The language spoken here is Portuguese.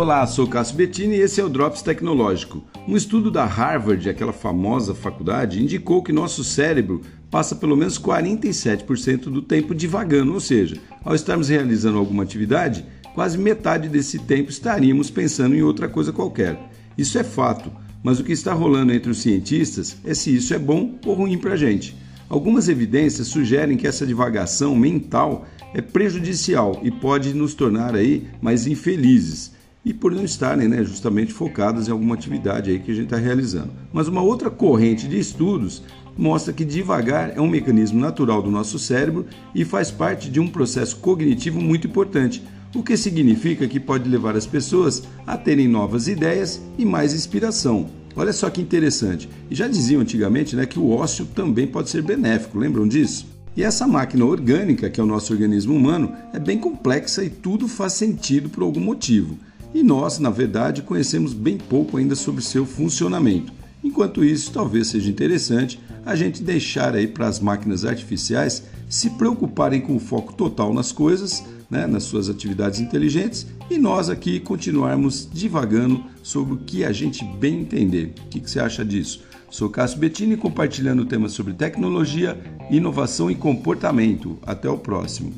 Olá, sou Cássio Bettini e esse é o Drops Tecnológico. Um estudo da Harvard, aquela famosa faculdade, indicou que nosso cérebro passa pelo menos 47% do tempo divagando, ou seja, ao estarmos realizando alguma atividade, quase metade desse tempo estaríamos pensando em outra coisa qualquer. Isso é fato, mas o que está rolando entre os cientistas é se isso é bom ou ruim para a gente. Algumas evidências sugerem que essa divagação mental é prejudicial e pode nos tornar aí mais infelizes e por não estarem né, justamente focadas em alguma atividade aí que a gente está realizando. Mas uma outra corrente de estudos mostra que devagar é um mecanismo natural do nosso cérebro e faz parte de um processo cognitivo muito importante, o que significa que pode levar as pessoas a terem novas ideias e mais inspiração. Olha só que interessante. E já diziam antigamente né, que o ócio também pode ser benéfico, lembram disso? E essa máquina orgânica, que é o nosso organismo humano, é bem complexa e tudo faz sentido por algum motivo e nós, na verdade, conhecemos bem pouco ainda sobre seu funcionamento. Enquanto isso, talvez seja interessante a gente deixar aí para as máquinas artificiais se preocuparem com o foco total nas coisas, né, nas suas atividades inteligentes, e nós aqui continuarmos divagando sobre o que a gente bem entender. O que, que você acha disso? Sou Cássio Bettini compartilhando temas sobre tecnologia, inovação e comportamento. Até o próximo.